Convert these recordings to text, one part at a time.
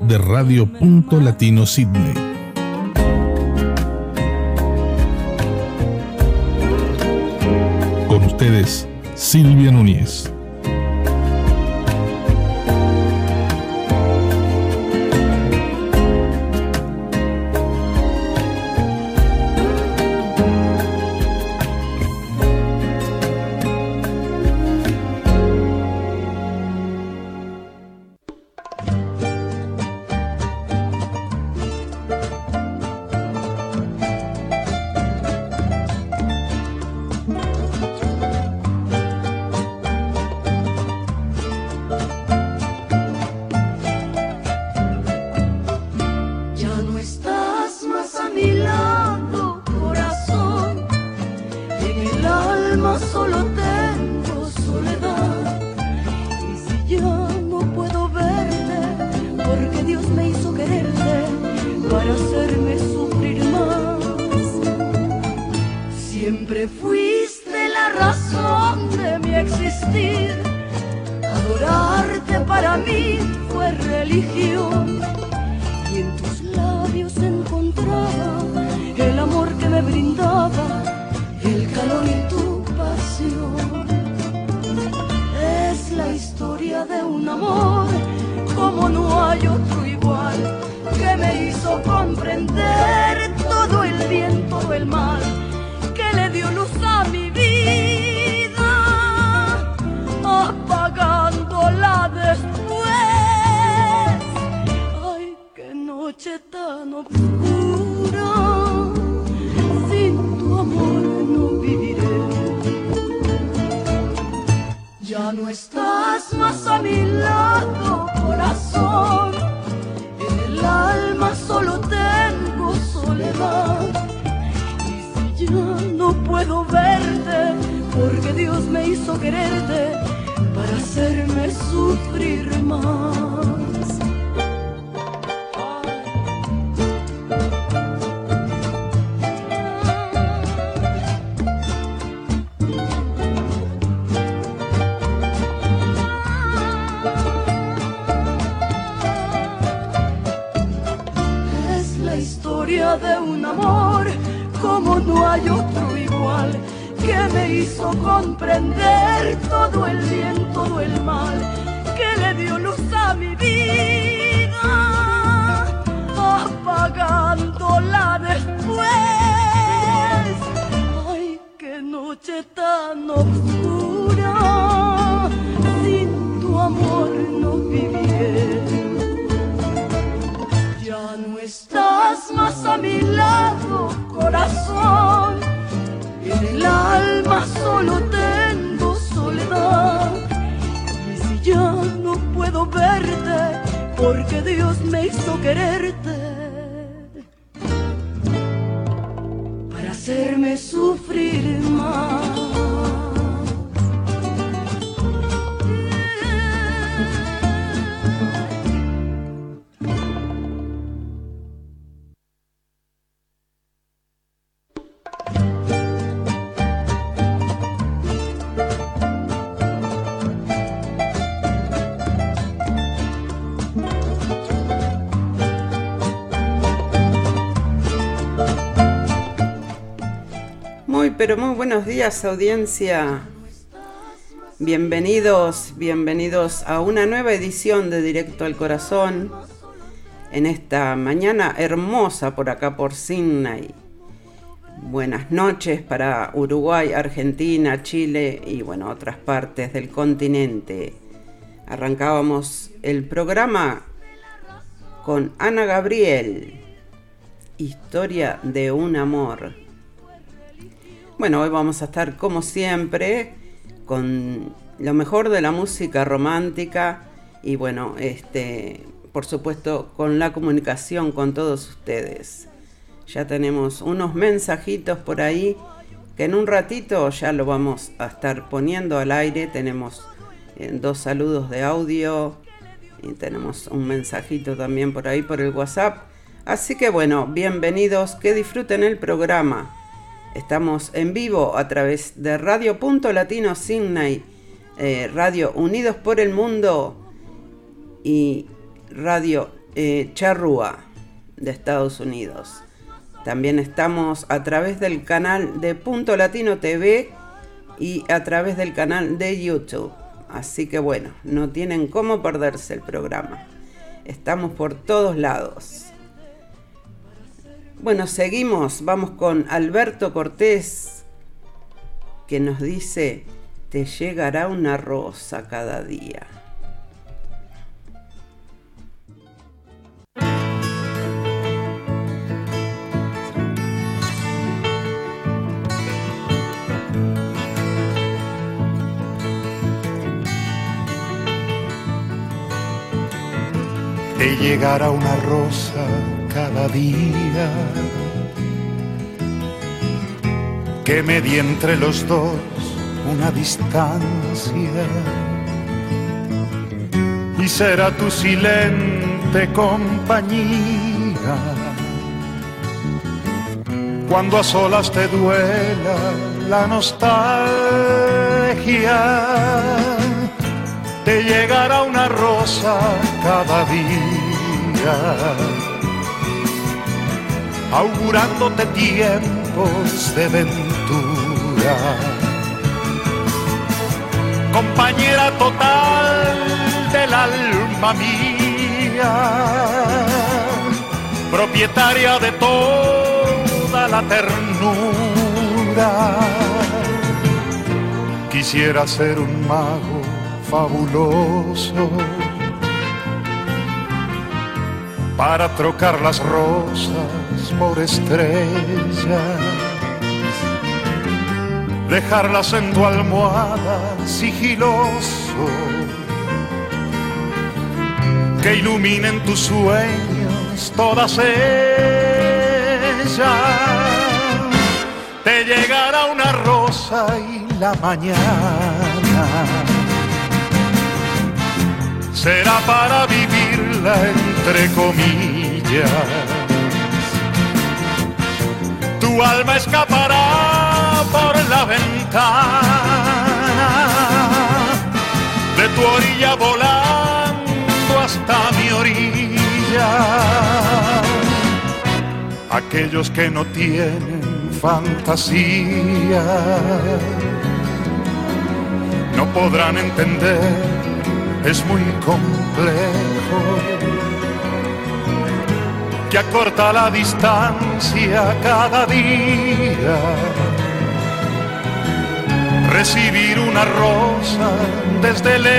de Radio Punto Latino Sydney. Con ustedes, Silvia Núñez. Hay otro Dios me hizo quererte para hacerme sufrir más. La historia de un amor como no hay otro igual, que me hizo todo el bien, todo el mal, porque Dios me hizo quererte. Pero muy buenos días audiencia. Bienvenidos, bienvenidos a una nueva edición de Directo al Corazón en esta mañana hermosa por acá por Sydney. Buenas noches para Uruguay, Argentina, Chile y bueno, otras partes del continente. Arrancábamos el programa con Ana Gabriel, Historia de un amor. Bueno, hoy vamos a estar como siempre con lo mejor de la música romántica y bueno, este por supuesto, con la comunicación con todos ustedes. Ya tenemos unos mensajitos por ahí que en un ratito ya lo vamos a estar poniendo al aire. Tenemos eh, dos saludos de audio y tenemos un mensajito también por ahí por el WhatsApp. Así que bueno, bienvenidos, que disfruten el programa. Estamos en vivo a través de Radio Punto Latino Sydney, eh, Radio Unidos por el Mundo y Radio eh, Charrúa de Estados Unidos. También estamos a través del canal de Punto Latino TV y a través del canal de YouTube. Así que bueno, no tienen cómo perderse el programa. Estamos por todos lados. Bueno, seguimos. Vamos con Alberto Cortés, que nos dice, te llegará una rosa cada día. te llegará una rosa cada día. Que medie entre los dos una distancia. Y será tu silente compañía. Cuando a solas te duela la nostalgia te llegará una rosa cada día, augurándote tiempos de ventura. Compañera total del alma mía, propietaria de toda la ternura. Quisiera ser un mago fabuloso para trocar las rosas por estrellas, dejarlas en tu almohada sigiloso, que iluminen tus sueños todas ellas. Te llegará una rosa y la mañana será para vivirla entre comillas. Tu alma escapará por la ventana de tu orilla volando hasta mi orilla. Aquellos que no tienen fantasía no podrán entender es muy complejo, que acorta la distancia cada día. Recibir una rosa desde lejos,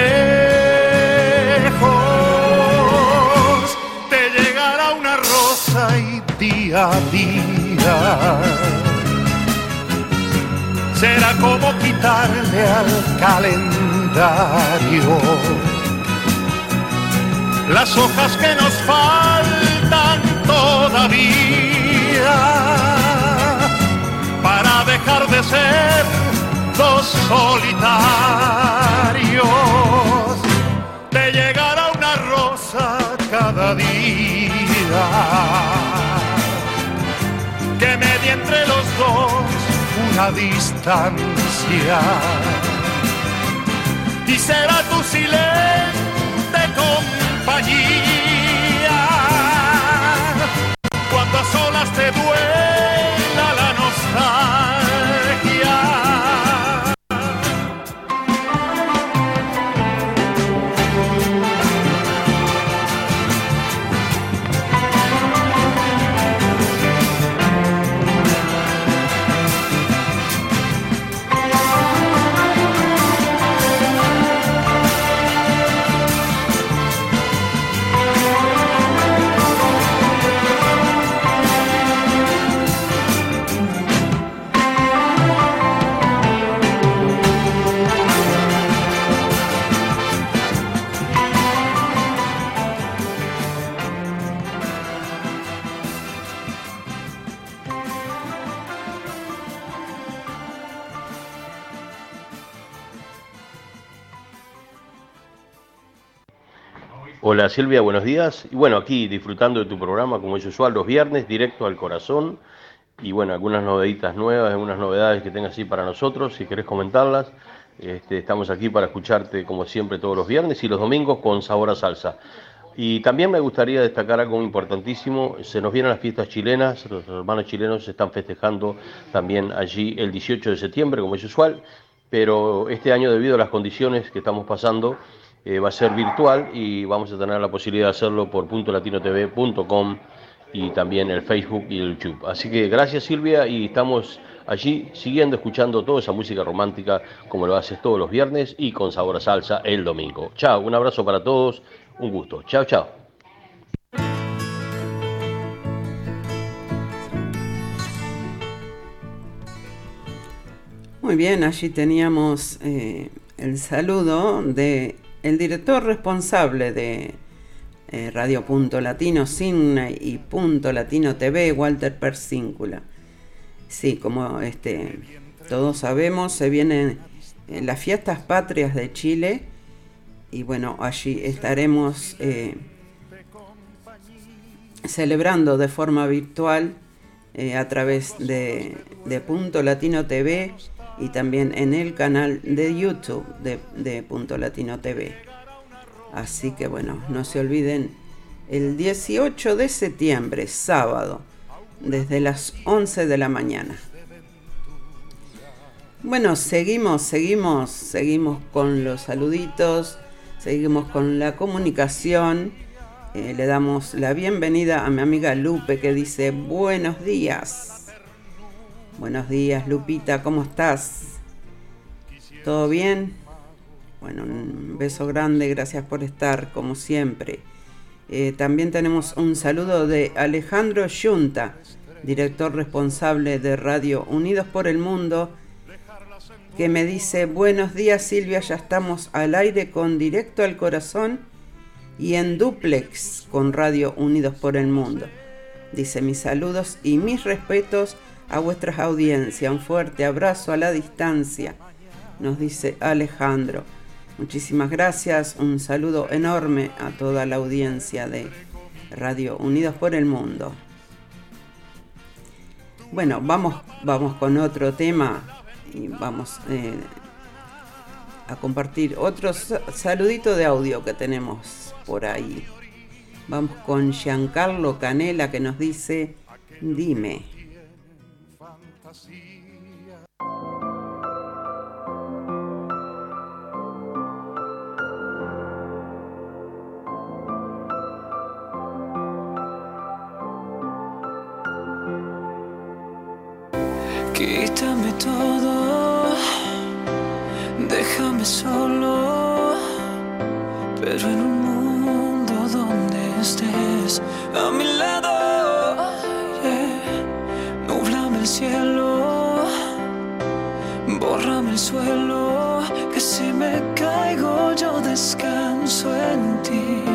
te llegará una rosa y día a día será como quitarle al calendario las hojas que nos faltan todavía para dejar de ser dos solitarios. Te llegará una rosa cada día que medie entre los dos una distancia y será tu silente compañía cuando a solas te duela la nostalgia. Hola Silvia, buenos días. Y bueno, aquí disfrutando de tu programa como es usual los viernes, directo al corazón. Y bueno, algunas novedades nuevas, algunas novedades que tengas así para nosotros, si querés comentarlas. Este, estamos aquí para escucharte como siempre todos los viernes y los domingos con sabor a salsa. Y también me gustaría destacar algo importantísimo, se nos vienen las fiestas chilenas, los hermanos chilenos están festejando también allí el 18 de septiembre, como es usual, pero este año debido a las condiciones que estamos pasando, eh, va a ser virtual y vamos a tener la posibilidad de hacerlo por puntolatinotv.com y también el Facebook y el YouTube. Así que gracias Silvia y estamos allí siguiendo escuchando toda esa música romántica como lo haces todos los viernes y con sabor a salsa el domingo. Chao, un abrazo para todos, un gusto. Chao, chao. Muy bien, allí teníamos eh, el saludo de el director responsable de eh, Radio Punto Latino Signa y Punto Latino TV, Walter Persíncula. Sí, como este, todos sabemos, se vienen eh, las fiestas patrias de Chile y bueno, allí estaremos eh, celebrando de forma virtual a través de, de Punto Latino TV y también en el canal de YouTube de, Punto Latino TV. Así que bueno, no se olviden, el 18 de septiembre, sábado, desde las 11 de la mañana. Bueno, seguimos, seguimos, seguimos con los saluditos, seguimos con la comunicación. Eh, le damos la bienvenida a mi amiga Lupe que dice buenos días. Buenos días, Lupita, ¿cómo estás? ¿Todo bien? Bueno, un beso grande, gracias por estar, como siempre. Eh, también tenemos un saludo de Alejandro Yunta, director responsable de Radio Unidos por el Mundo, que me dice, buenos días Silvia, ya estamos al aire con Directo al Corazón y en duplex con Radio Unidos por el Mundo. Dice mis saludos y mis respetos a vuestras audiencias. Un fuerte abrazo a la distancia, nos dice Alejandro. Muchísimas gracias, un saludo enorme a toda la audiencia de Radio Unidos por el Mundo. Bueno, vamos, vamos con otro tema y vamos eh, a compartir otro saludito de audio que tenemos por ahí. Vamos con Giancarlo Canela que nos dice, dime. Quítame todo, déjame solo, pero en un mundo donde estés a mi lado, nublame el cielo, bórrame el suelo, que si me caigo yo descanso en ti.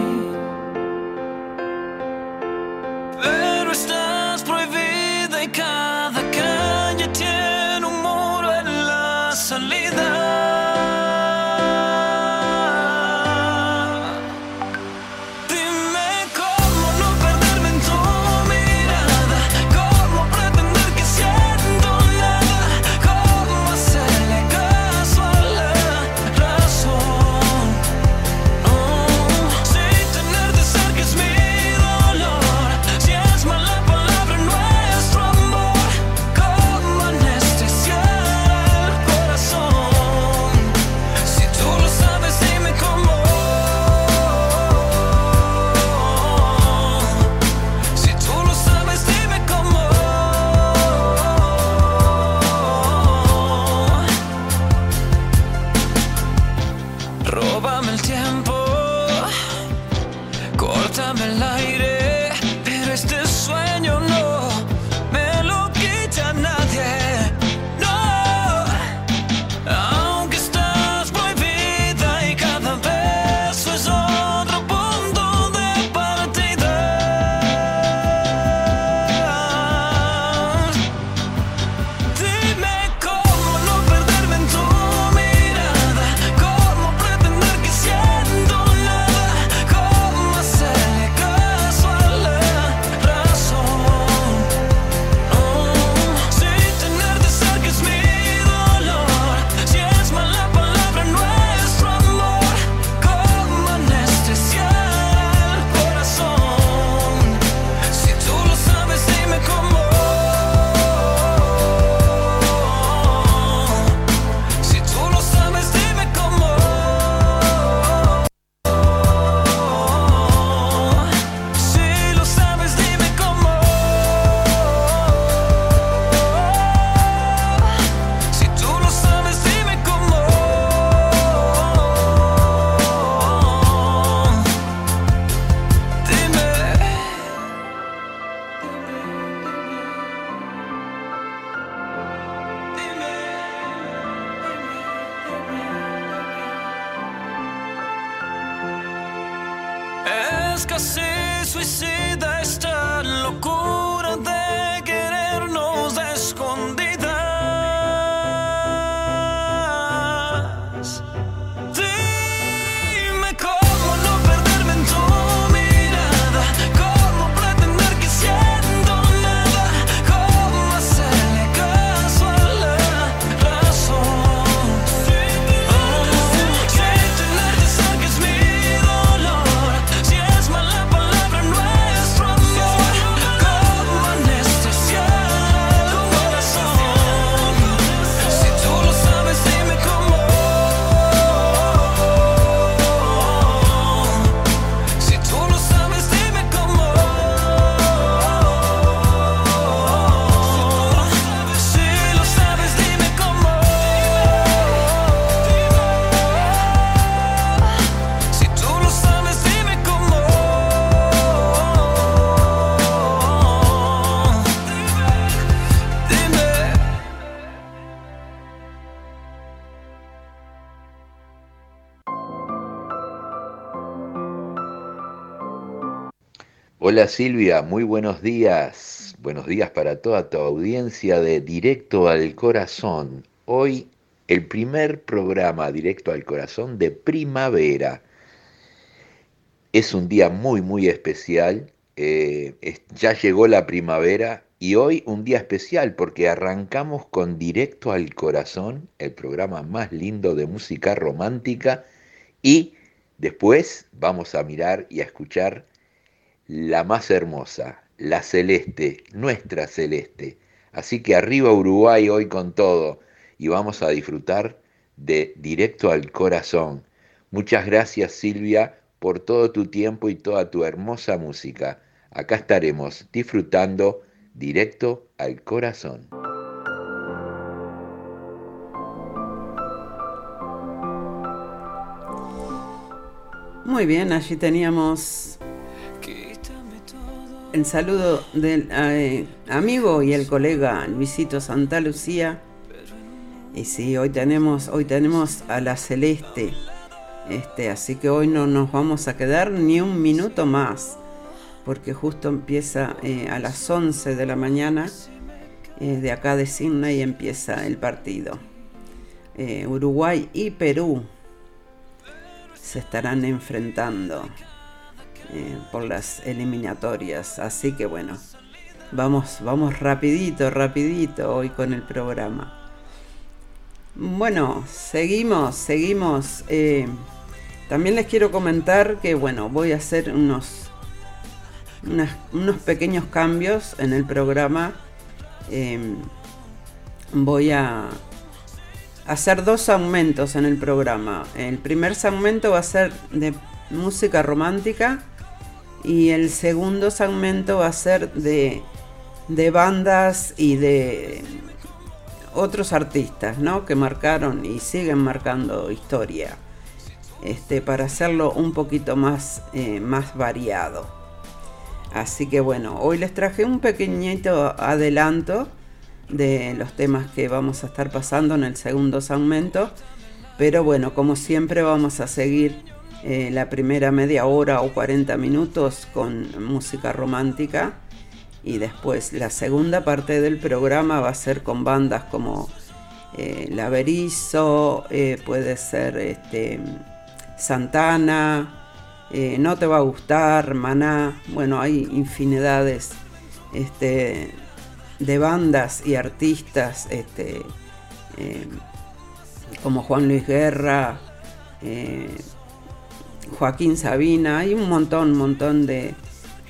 Es casi suicida esta locura Silvia, muy buenos días. Buenos días para toda tu audiencia de Directo al Corazón. Hoy el primer programa Directo al Corazón de primavera. Es un día muy, muy especial. eh, ya llegó la primavera y hoy un día especial porque arrancamos con Directo al Corazón, el programa más lindo de música romántica y después vamos a mirar y a escuchar la más hermosa, la celeste, nuestra celeste. Así que arriba Uruguay hoy con todo y vamos a disfrutar de Directo al Corazón. Muchas gracias Silvia por todo tu tiempo y toda tu hermosa música. Acá estaremos disfrutando Directo al Corazón. Muy bien, allí teníamos el saludo del eh, amigo y el colega Luisito Santa Lucía. Y sí, hoy tenemos, hoy tenemos a la Celeste. Este, así que hoy no nos vamos a quedar ni un minuto más. Porque justo empieza eh, a las 11 de la mañana. eh, de acá de Sydney empieza el partido. Uruguay y Perú se estarán enfrentando eh, por las eliminatorias. Así que bueno, vamos, vamos rapidito, rapidito hoy con el programa. Bueno, seguimos, seguimos. eh, también les quiero comentar que bueno, voy a hacer unos, unos pequeños cambios en el programa. Eh, voy a hacer dos aumentos en el programa. El primer segmento va a ser de música romántica y el segundo segmento va a ser de, de bandas y de otros artistas, ¿no? Que marcaron y siguen marcando historia. Este, para hacerlo un poquito más, eh, más variado. Así que bueno, hoy les traje un pequeñito adelanto de los temas que vamos a estar pasando en el segundo segmento. Pero bueno, como siempre vamos a seguir eh, la primera media hora o 40 minutos con música romántica. Y después la segunda parte del programa va a ser con bandas como eh, La eh, puede ser este, Santana, eh, No Te Va a Gustar, Maná. Bueno, hay infinidades este, de bandas y artistas este, como Juan Luis Guerra, Joaquín Sabina, hay un montón, montón de,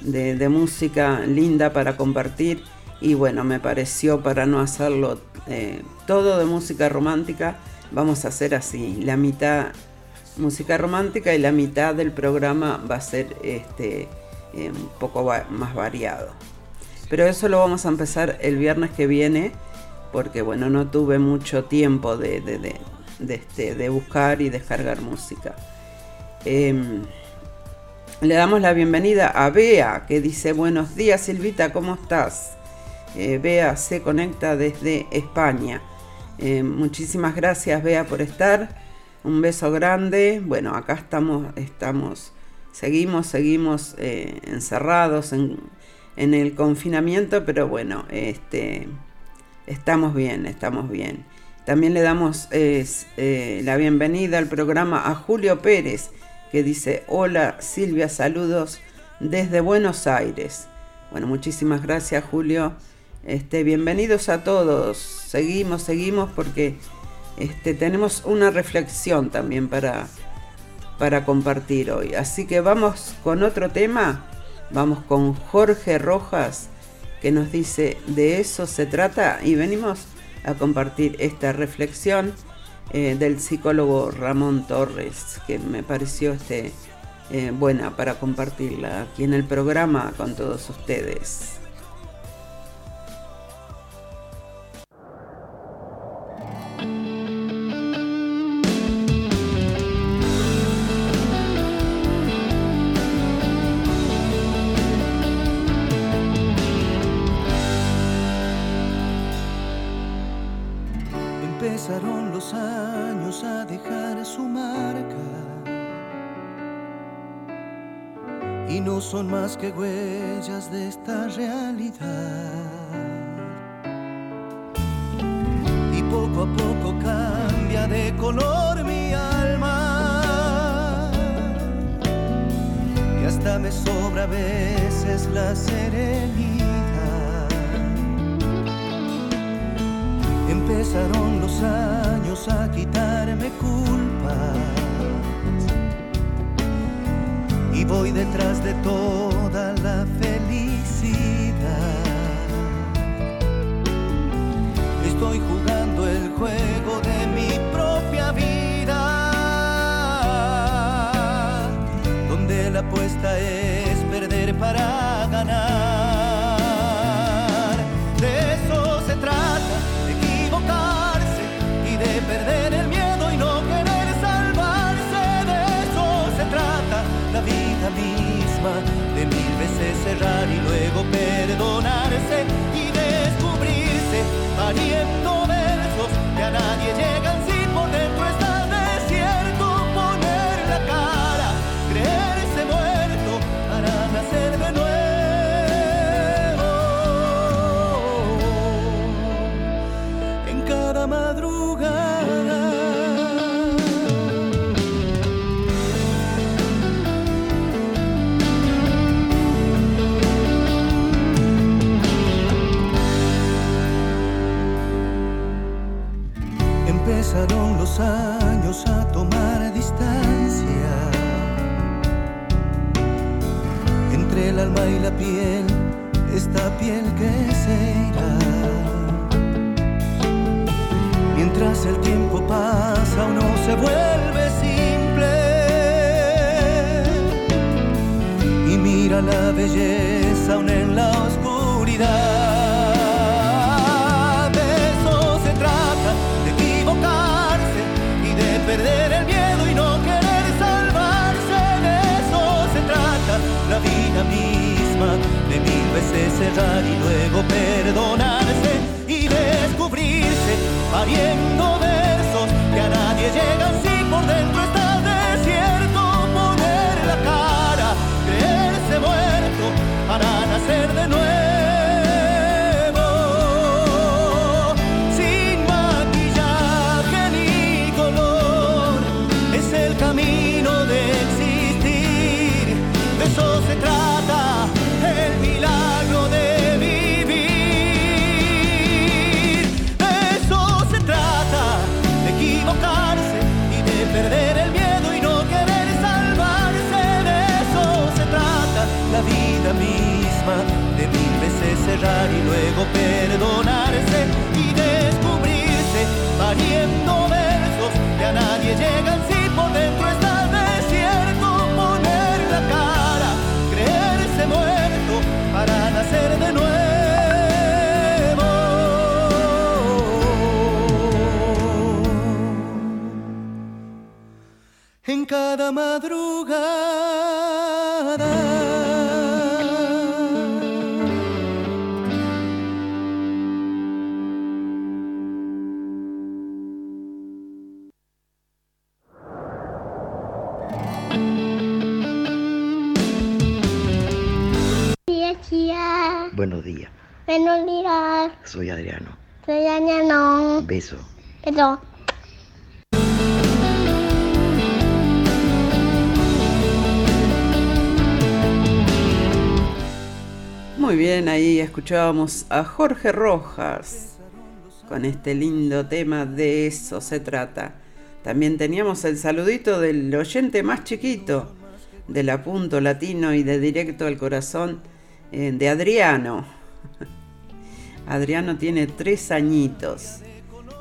de- música linda para compartir y bueno, me pareció para no hacerlo eh, todo de música romántica, vamos a hacer así, la mitad música romántica y la mitad del programa va a ser este, eh, un poco más variado. Pero eso lo vamos a empezar el viernes que viene, porque bueno, no tuve mucho tiempo de, de- de- este, de buscar y descargar música. Em, le damos la bienvenida a Bea, que dice, buenos días Silvita, ¿cómo estás? Eh, Bea se conecta desde España. Eh, muchísimas gracias Bea por estar. Un beso grande. Bueno, acá estamos, estamos seguimos, seguimos eh, encerrados en, el confinamiento, pero bueno, este, estamos bien, estamos bien. También le damos eh, la bienvenida al programa a Julio Pérez, que dice, hola Silvia, saludos desde Buenos Aires. Bueno, muchísimas gracias Julio. Este, bienvenidos a todos. Seguimos, seguimos porque este, tenemos una reflexión también para, para compartir hoy. Así que vamos con otro tema. Vamos con Jorge Rojas que nos dice de eso se trata y venimos a compartir esta reflexión eh, del psicólogo Ramón Torres que me pareció este, eh, buena para compartirla aquí en el programa con todos ustedes. Son más que huellas de esta realidad. Y poco a poco cambia de color mi alma. Y hasta me sobra a veces la serenidad. Empezaron los años a quitarme culpa y voy detrás de toda la felicidad. Estoy jugando el juego de mi propia vida, donde la apuesta es perder para ganar. De eso se trata, equivocarse y de perder y descubrirse, pariendo se. Mientras el tiempo pasa, uno se vuelve simple y mira la belleza aún en la oscuridad. perder el miedo y no querer salvarse. De eso se trata la vida misma, de mil veces cerrar y luego perdonarse y descubrirse pariendo versos que a nadie llegan si luego perdonarse y descubrirse pariendo versos que a nadie llegan. Si por dentro está desierto poner la cara creerse muerto para nacer de nuevo. En cada madrugada Soy Adriano. Beso. Beso. Muy bien, ahí escuchábamos a Jorge Rojas con este lindo tema de eso se trata. También teníamos el saludito del oyente más chiquito del apunto latino y de directo al corazón eh, de Adriano. Adriano tiene tres añitos,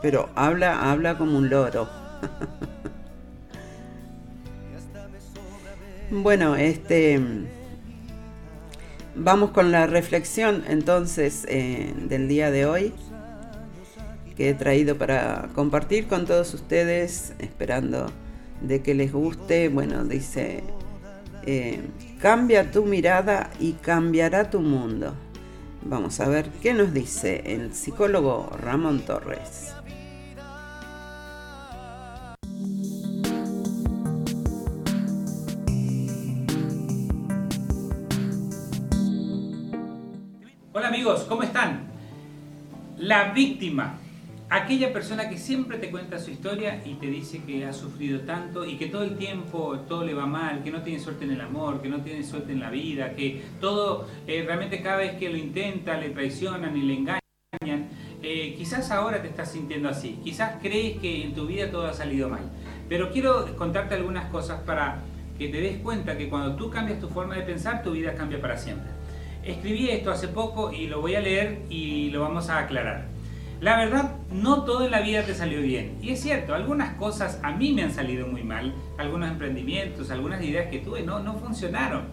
pero habla, habla como un loro. bueno, este vamos con la reflexión entonces eh, del día de hoy que he traído para compartir con todos ustedes, esperando de que les guste. Bueno, dice, eh, cambia tu mirada y cambiará tu mundo. Vamos a ver qué nos dice el psicólogo Ramón Torres. Hola amigos, ¿cómo están? La víctima aquella persona que siempre te cuenta su historia y te dice que ha sufrido tanto y que todo el tiempo todo le va mal, que no tiene suerte en el amor, que no tiene suerte en la vida, que todo eh, realmente cada vez que lo intenta le traicionan y le engañan. Eh, quizás ahora te estás sintiendo así, quizás crees que en tu vida todo ha salido mal, pero quiero contarte algunas cosas para que te des cuenta que cuando tú cambias tu forma de pensar, tu vida cambia para siempre. Escribí esto hace poco y lo voy a leer y lo vamos a aclarar. La verdad, no todo en la vida te salió bien. Y es cierto, algunas cosas a mí me han salido muy mal, algunos emprendimientos, algunas ideas que tuve no, no funcionaron.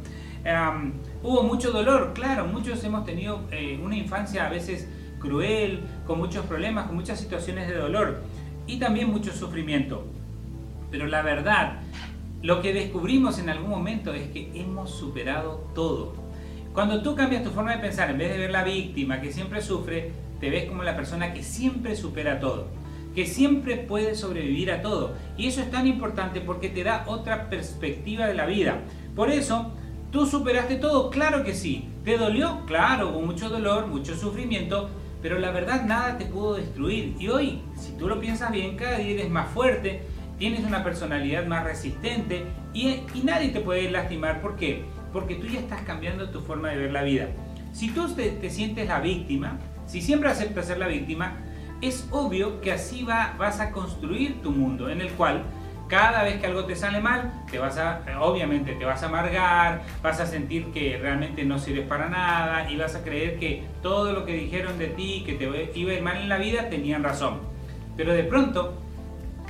hubo mucho dolor, claro, muchos hemos tenido eh, una infancia a veces cruel, con muchos problemas, con muchas situaciones de dolor y también mucho sufrimiento. Pero la verdad, lo que descubrimos en algún momento es que hemos superado todo. Cuando tú cambias tu forma de pensar, en vez de ver la víctima que siempre sufre, te ves como la persona que siempre supera todo, que siempre puede sobrevivir a todo. Y eso es tan importante porque te da otra perspectiva de la vida. Por eso, ¿tú superaste todo? Claro que sí. ¿Te dolió? Claro, hubo mucho dolor, mucho sufrimiento, pero la verdad nada te pudo destruir. Y hoy, si tú lo piensas bien, cada día eres más fuerte, tienes una personalidad más resistente y, nadie te puede lastimar. ¿Por qué? Porque tú ya estás cambiando tu forma de ver la vida. Si tú te sientes la víctima, si siempre aceptas ser la víctima, es obvio que así va, vas a construir tu mundo en el cual cada vez que algo te sale mal, te vas obviamente te vas a amargar, vas a sentir que realmente no sirves para nada y vas a creer que todo lo que dijeron de ti, que te iba a ir mal en la vida, tenían razón. Pero de pronto,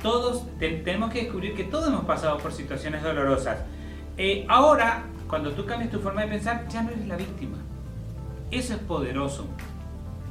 todos tenemos que descubrir que todos hemos pasado por situaciones dolorosas. Eh, ahora, cuando tú cambias tu forma de pensar, ya no eres la víctima. Eso es poderoso.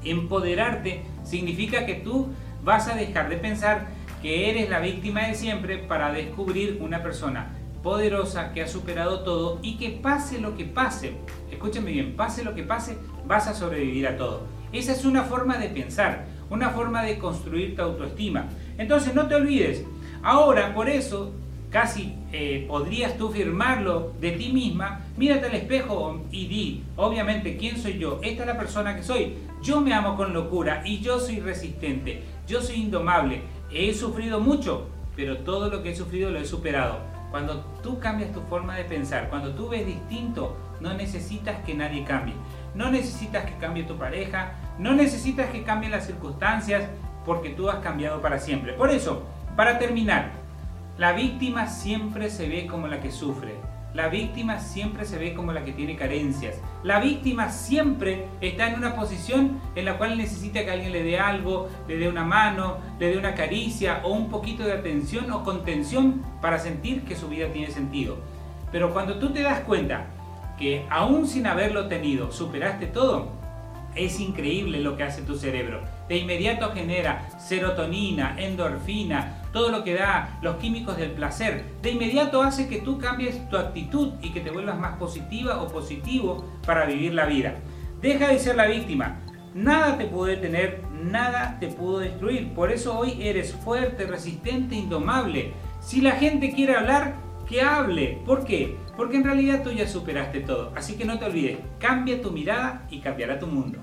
Empoderarte significa que tú vas a dejar de pensar que eres la víctima de siempre para descubrir una persona poderosa que ha superado todo y que pase lo que pase, escúchame bien, pase lo que pase, vas a sobrevivir a todo. Esa es una forma de pensar, una forma de construir tu autoestima. Entonces no te olvides, ahora por eso casi eh, podrías tú firmarlo de ti misma, mírate al espejo y di, obviamente, ¿quién soy yo? Esta es la persona que soy. Yo me amo con locura y yo soy resistente, yo soy indomable. He sufrido mucho, pero todo lo que he sufrido lo he superado. Cuando tú cambias tu forma de pensar, cuando tú ves distinto, no necesitas que nadie cambie. No necesitas que cambie tu pareja, no necesitas que cambien las circunstancias, porque tú has cambiado para siempre. Por eso, para terminar, la víctima siempre se ve como la que sufre. La víctima siempre se ve como la que tiene carencias. La víctima siempre está en una posición en la cual necesita que alguien le dé algo, le dé una mano, le dé una caricia o un poquito de atención o contención para sentir que su vida tiene sentido. Pero cuando tú te das cuenta que aún sin haberlo tenido superaste todo, es increíble lo que hace tu cerebro. De inmediato genera serotonina, endorfina, todo lo que da los químicos del placer, de inmediato hace que tú cambies tu actitud y que te vuelvas más positiva o positivo para vivir la vida. Deja de ser la víctima. Nada te pudo detener, nada te pudo destruir. Por eso hoy eres fuerte, resistente, indomable. Si la gente quiere hablar, que hable. ¿Por qué? Porque en realidad tú ya superaste todo. Así que no te olvides, cambia tu mirada y cambiará tu mundo.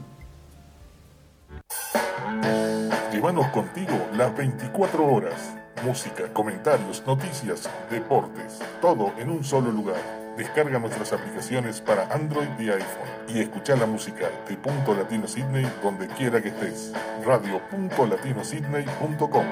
Llévanos contigo las 24 horas música, comentarios, noticias, deportes, todo en un solo lugar. Descarga nuestras aplicaciones para Android y iPhone y escucha la música de Punto Latino Sydney donde quiera que estés. Radio.latinosidney.com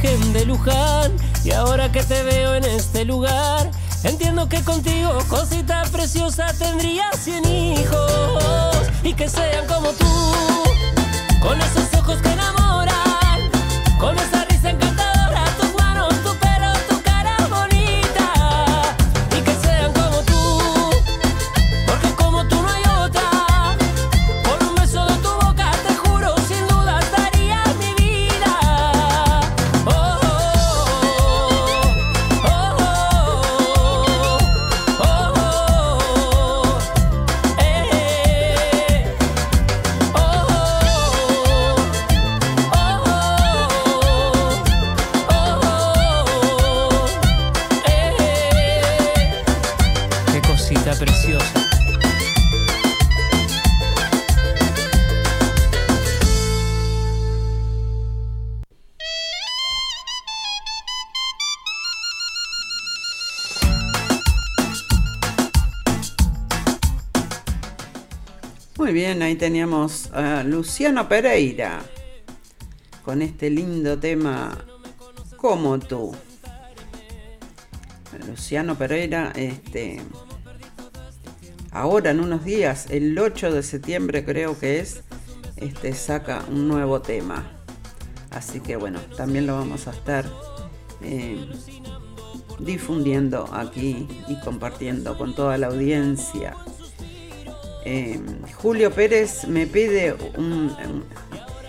de Luján. Y ahora que te veo en este lugar, entiendo que contigo, cosita preciosa, tendría cien hijos. Y que sean como tú, con esos ojos que enamoran, con esa ahí teníamos a Luciano Pereira con este lindo tema Como tú. Luciano Pereira, este ahora en unos días, el 8 de septiembre creo que es, este saca un nuevo tema. Así que bueno, también lo vamos a estar eh, difundiendo aquí y compartiendo con toda la audiencia. Em, Julio Pérez me pide un,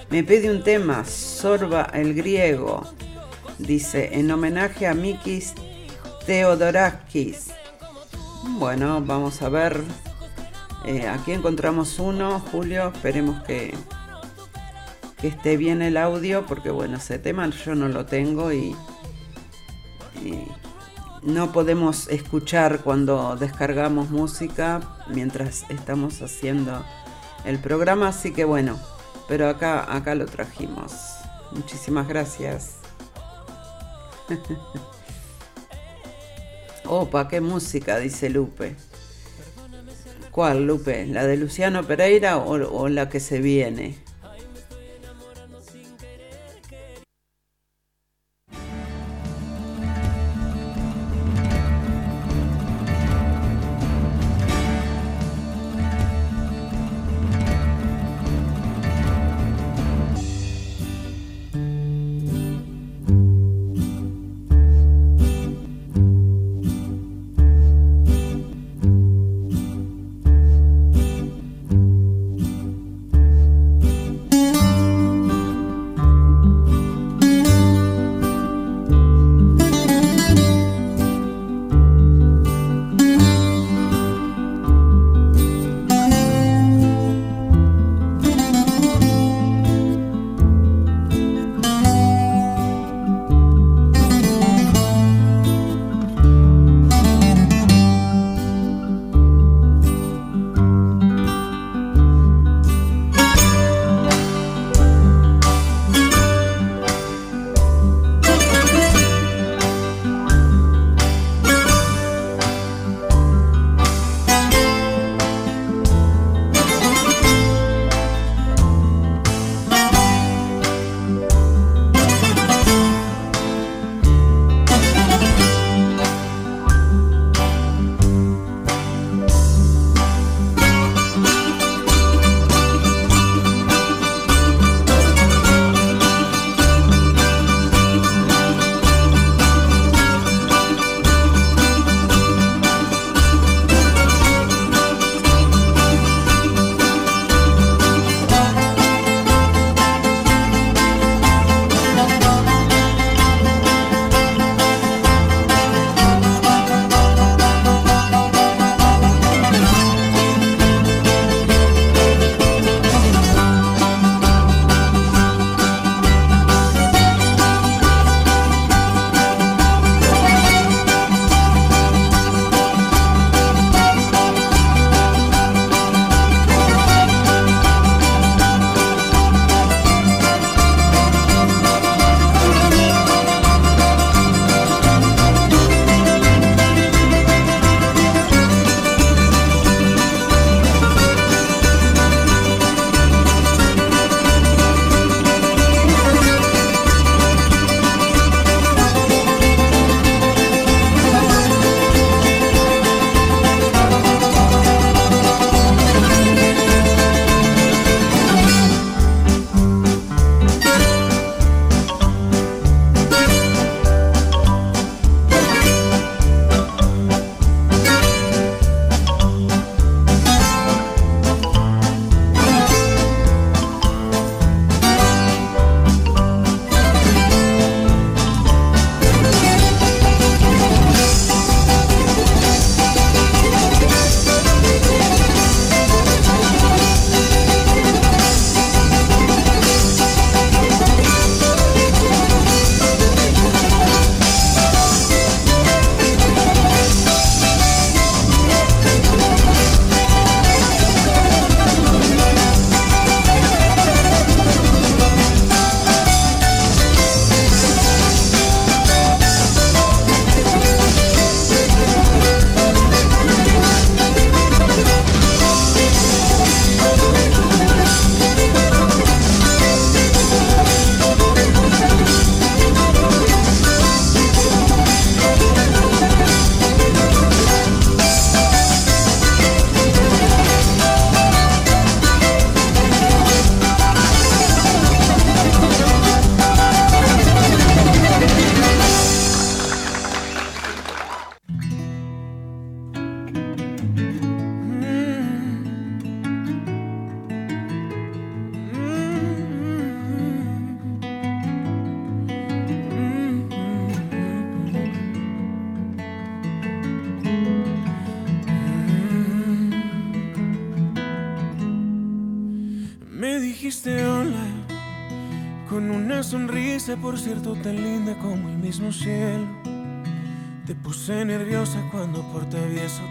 me pide un tema, Sorba el griego, dice, en homenaje a Mikis Theodorakis. Bueno, vamos a ver. Eh, aquí encontramos uno, Julio. Esperemos que, que, esté bien el audio, porque bueno, ese tema yo no lo tengo y no podemos escuchar cuando descargamos música mientras estamos haciendo el programa, así que bueno, pero acá, acá lo trajimos. Muchísimas gracias. Opa, qué música, dice Lupe. ¿Cuál, Lupe? ¿La de Luciano Pereira o, o la que se viene?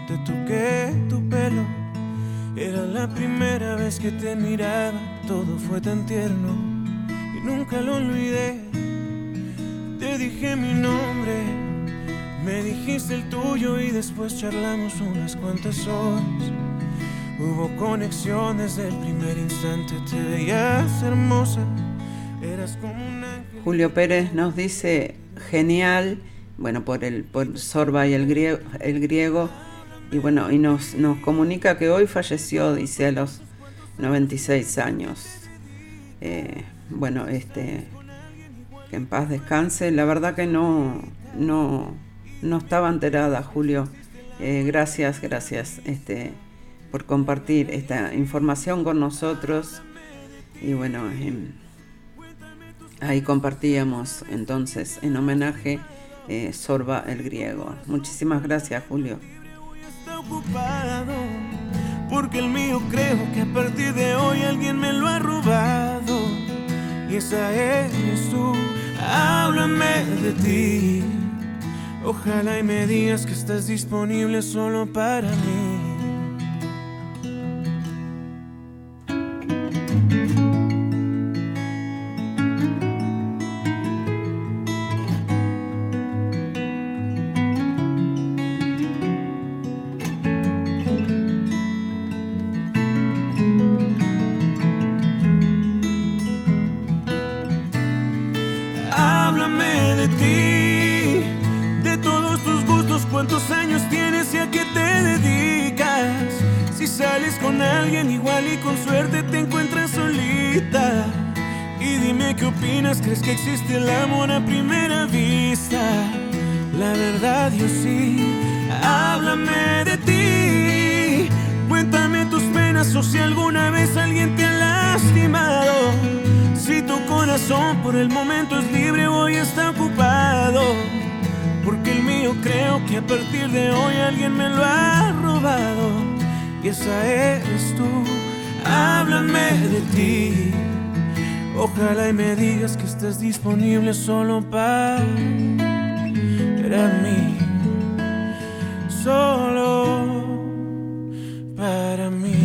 Te toqué tu pelo. Era la primera vez que te miraba, todo fue tan tierno y nunca lo olvidé. Te dije mi nombre, me dijiste el tuyo y después charlamos unas cuantas horas. Hubo conexión desde primer instante, te veías hermosa, eras como un. Julio Pérez nos dice genial, bueno, por el por Sorba y el griego y bueno, y nos, nos comunica que hoy falleció, dice, a los 96 años. Eh, bueno, este, que en paz descanse. La verdad que no, no, no estaba enterada, Julio. Eh, gracias, gracias este, por compartir esta información con nosotros. Y bueno, em, ahí compartíamos entonces en homenaje eh, Sorba el griego. Muchísimas gracias, Julio. Está ocupado Porque el mío creo que a partir de hoy alguien me lo ha robado. Y esa eres tú, háblame de ti. Ojalá y me digas que estás disponible solo para mí y con suerte te encuentras solita. Y dime qué opinas, ¿crees que existe el amor a primera vista? La verdad yo sí, háblame de ti. Cuéntame tus penas o si alguna vez alguien te ha lastimado. Si tu corazón por el momento es libre, hoy está ocupado. Porque el mío creo que a partir de hoy alguien me lo ha robado. Y esa eres tú, háblame de ti. Ojalá y me digas que estás disponible solo para mí. Solo para mí.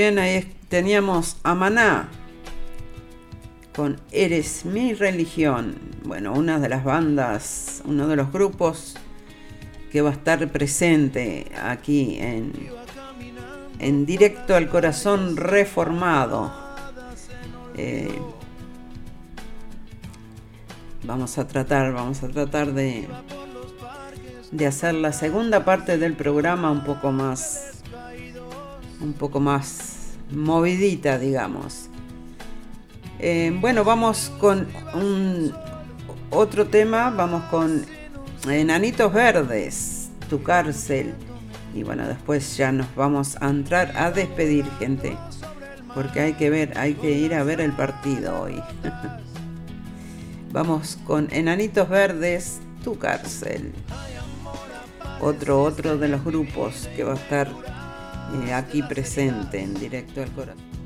Bien, ahí teníamos a Maná con Eres mi religión. Bueno, una de las bandas, uno de los grupos que va a estar presente aquí en, en directo al corazón reformado. Eh, vamos a tratar, vamos a tratar de, de hacer la segunda parte del programa un poco más un poco más movidita, digamos. Eh, bueno, vamos con un otro tema, vamos con Enanitos Verdes, tu cárcel. Y bueno, después ya nos vamos a entrar a despedir, gente. Porque hay que ver, hay que ir a ver el partido hoy. vamos con Enanitos Verdes, tu cárcel. Otro, otro de los grupos que va a estar eh, aquí presente en directo al corazón.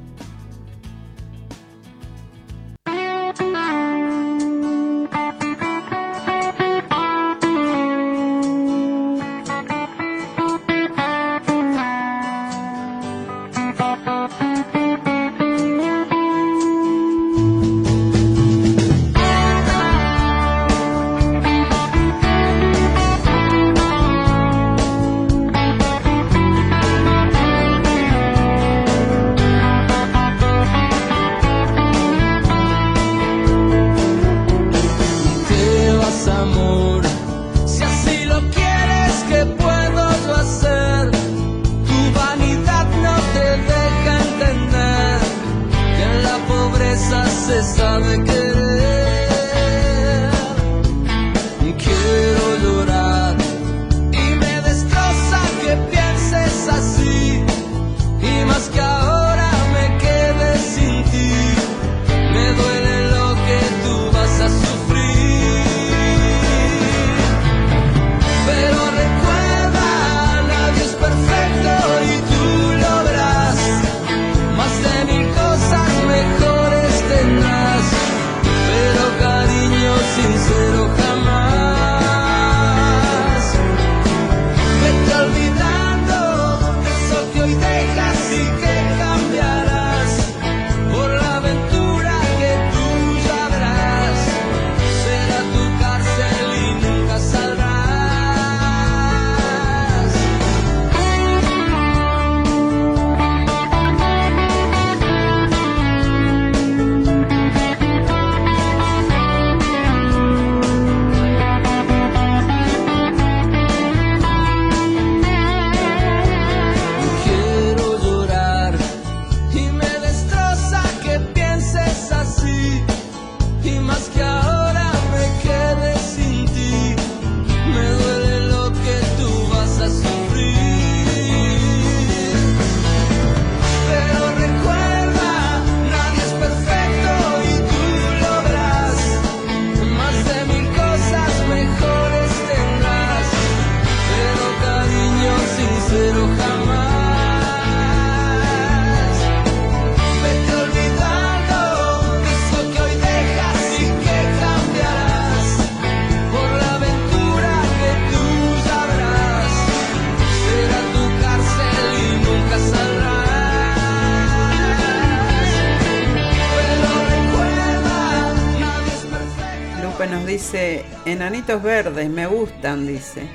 Verdes, me gustan, dice.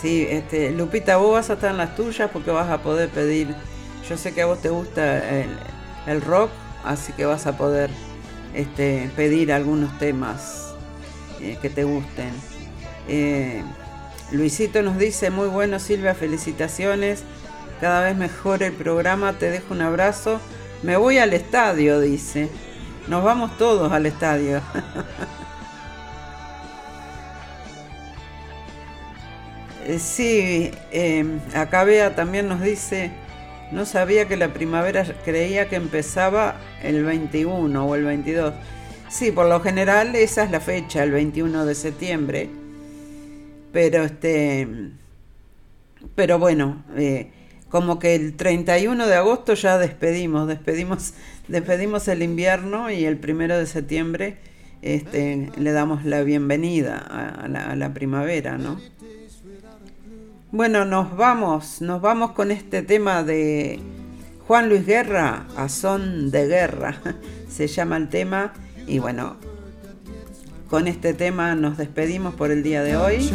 Sí, este, Lupita, vos vas a estar en las tuyas porque vas a poder pedir. Yo sé que a vos te gusta el, el rock, así que vas a poder este, pedir algunos temas eh, que te gusten. Eh, Luisito nos dice, muy bueno Silvia, felicitaciones. Cada vez mejor el programa, te dejo un abrazo. Me voy al estadio, dice. Nos vamos todos al estadio. Eh, Sí, eh, acá Bea también nos dice, no sabía que la primavera creía que empezaba el 21 o el 22. Sí, por lo general esa es la fecha, el 21 de septiembre. Pero este, pero bueno, eh, como que el 31 de agosto ya despedimos, despedimos, despedimos el invierno y el primero de septiembre este, le damos la bienvenida a la, a la primavera, ¿no? Bueno, nos vamos, nos vamos con este tema de Juan Luis Guerra, a son de guerra, se llama el tema, y bueno, con este tema nos despedimos por el día de hoy.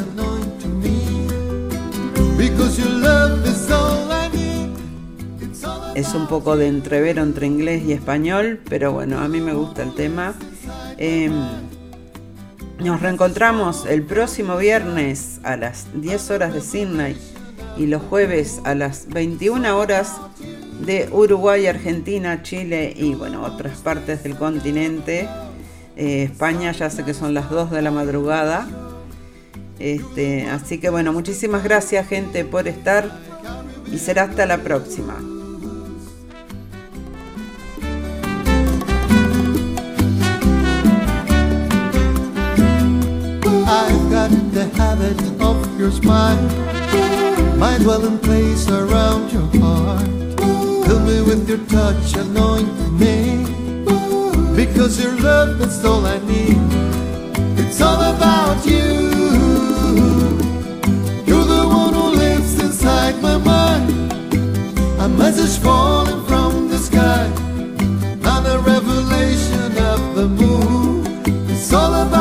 Es un poco de entrevero entre inglés y español, pero bueno, a mí me gusta el tema. Em, nos reencontramos el próximo viernes a las 10 horas de Sydney y los jueves a las 21 horas de Uruguay, Argentina, Chile y bueno, otras partes del continente. Eh, España ya sé que son las 2 de la madrugada. Este, así que bueno, muchísimas gracias gente por estar y será hasta la próxima. I've got the habit of your smile. My dwelling place around your heart. Fill me with your touch, anoint me. Because your love is all I need. It's all about you. You're the one who lives inside my mind. A message falling from the sky. Not a revelation of the moon. It's all about